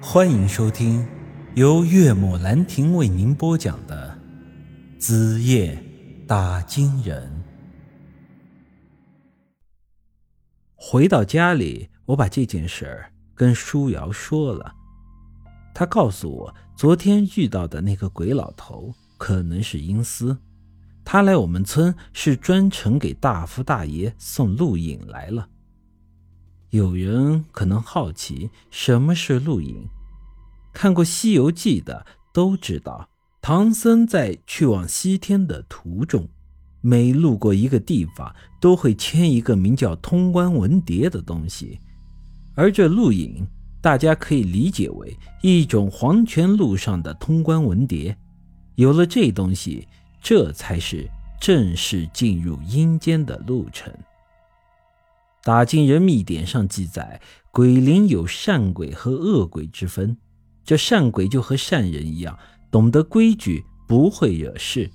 欢迎收听由岳母兰亭为您播讲的《子夜打金人》。回到家里，我把这件事儿跟舒瑶说了。他告诉我，昨天遇到的那个鬼老头可能是阴司，他来我们村是专程给大福大爷送录影来了。有人可能好奇什么是录影，看过《西游记》的都知道，唐僧在去往西天的途中，每路过一个地方，都会牵一个名叫通关文牒的东西，而这录影，大家可以理解为一种黄泉路上的通关文牒。有了这东西，这才是正式进入阴间的路程。打金人密典上记载，鬼灵有善鬼和恶鬼之分。这善鬼就和善人一样，懂得规矩，不会惹事。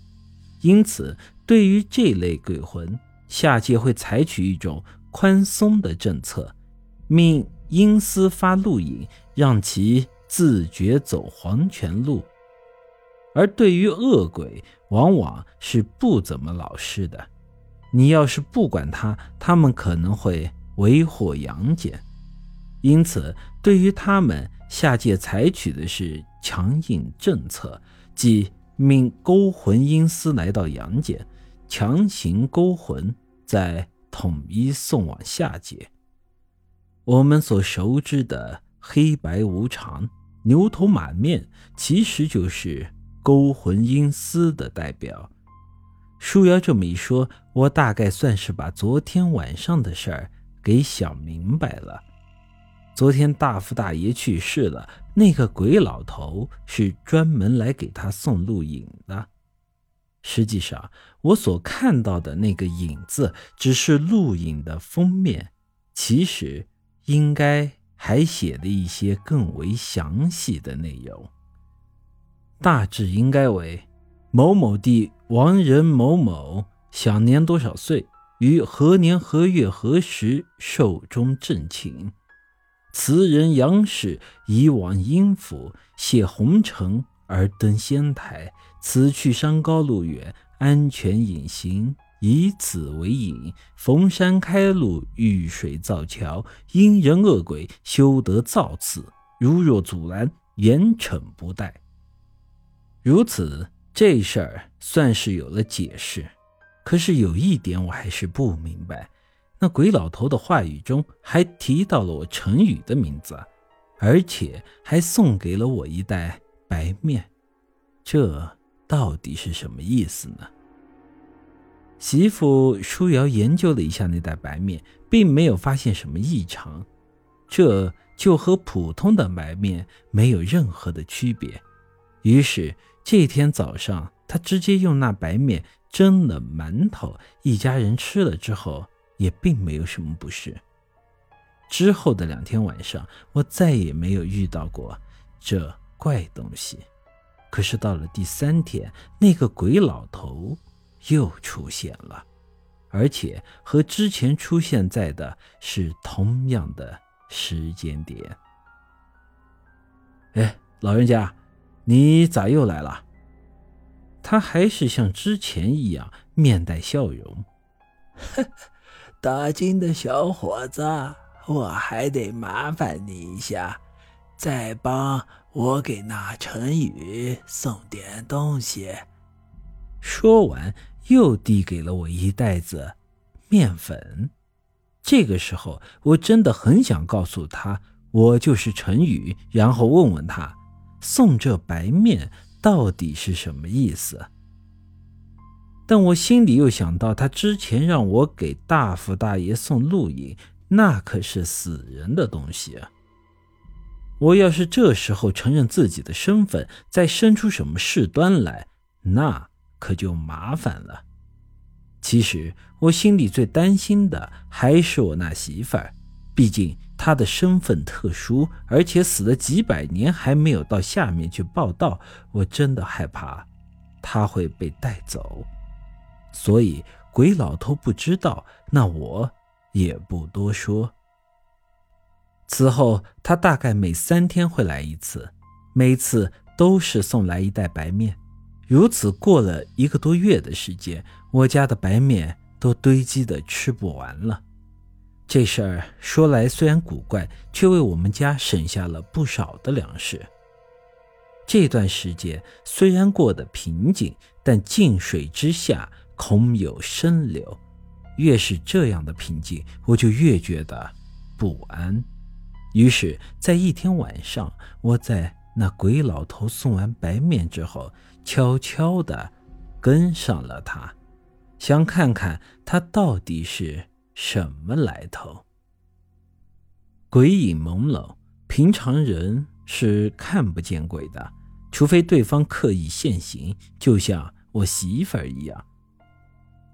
因此，对于这类鬼魂，下界会采取一种宽松的政策，命阴司发录引，让其自觉走黄泉路。而对于恶鬼，往往是不怎么老实的。你要是不管他，他们可能会为祸阳间。因此，对于他们，下界采取的是强硬政策，即命勾魂阴司来到阳间，强行勾魂，再统一送往下界。我们所熟知的黑白无常、牛头马面，其实就是勾魂阴司的代表。舒瑶这么一说，我大概算是把昨天晚上的事儿给想明白了。昨天大福大爷去世了，那个鬼老头是专门来给他送录影的。实际上，我所看到的那个影子只是录影的封面，其实应该还写了一些更为详细的内容，大致应该为。某某地王人某某享年多少岁？于何年何月何时寿终正寝？词人杨氏以往阴府谢红尘而登仙台，此去山高路远，安全隐行，以此为引，逢山开路，遇水造桥，因人恶鬼修得造次，如若阻拦，严惩不贷。如此。这事儿算是有了解释，可是有一点我还是不明白：那鬼老头的话语中还提到了我陈宇的名字，而且还送给了我一袋白面，这到底是什么意思呢？媳妇舒瑶研究了一下那袋白面，并没有发现什么异常，这就和普通的白面没有任何的区别，于是。这天早上，他直接用那白面蒸了馒头，一家人吃了之后也并没有什么不适。之后的两天晚上，我再也没有遇到过这怪东西。可是到了第三天，那个鬼老头又出现了，而且和之前出现在的是同样的时间点。哎，老人家。你咋又来了？他还是像之前一样面带笑容。打金的小伙子，我还得麻烦你一下，再帮我给那陈宇送点东西。说完，又递给了我一袋子面粉。这个时候，我真的很想告诉他，我就是陈宇，然后问问他。送这白面到底是什么意思？但我心里又想到，他之前让我给大福大爷送录影，那可是死人的东西！我要是这时候承认自己的身份，再生出什么事端来，那可就麻烦了。其实我心里最担心的还是我那媳妇儿，毕竟……他的身份特殊，而且死了几百年还没有到下面去报道，我真的害怕他会被带走。所以鬼老头不知道，那我也不多说。此后，他大概每三天会来一次，每次都是送来一袋白面。如此过了一个多月的时间，我家的白面都堆积的吃不完了。这事儿说来虽然古怪，却为我们家省下了不少的粮食。这段时间虽然过得平静，但静水之下空有深流。越是这样的平静，我就越觉得不安。于是，在一天晚上，我在那鬼老头送完白面之后，悄悄地跟上了他，想看看他到底是。什么来头？鬼影朦胧，平常人是看不见鬼的，除非对方刻意现形，就像我媳妇儿一样。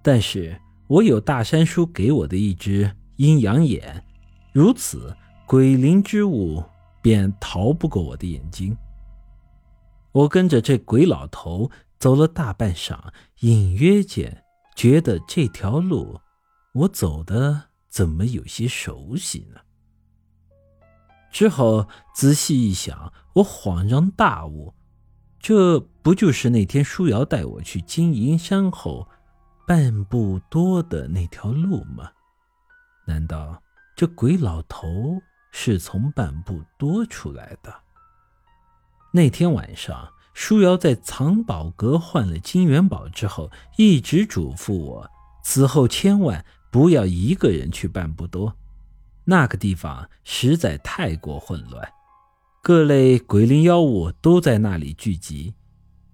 但是我有大山叔给我的一只阴阳眼，如此鬼灵之物便逃不过我的眼睛。我跟着这鬼老头走了大半晌，隐约间觉得这条路。我走的怎么有些熟悉呢？之后仔细一想，我恍然大悟，这不就是那天舒瑶带我去金银山后半步多的那条路吗？难道这鬼老头是从半步多出来的？那天晚上，舒瑶在藏宝阁换了金元宝之后，一直嘱咐我，此后千万。不要一个人去半步多，那个地方实在太过混乱，各类鬼灵妖物都在那里聚集。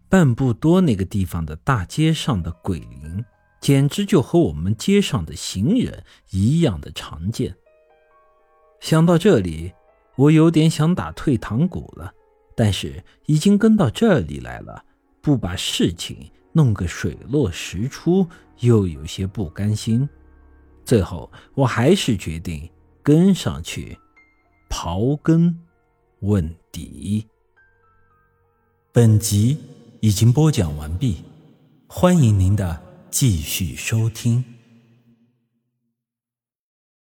半步多那个地方的大街上的鬼灵，简直就和我们街上的行人一样的常见。想到这里，我有点想打退堂鼓了，但是已经跟到这里来了，不把事情弄个水落石出，又有些不甘心。最后，我还是决定跟上去，刨根问底。本集已经播讲完毕，欢迎您的继续收听。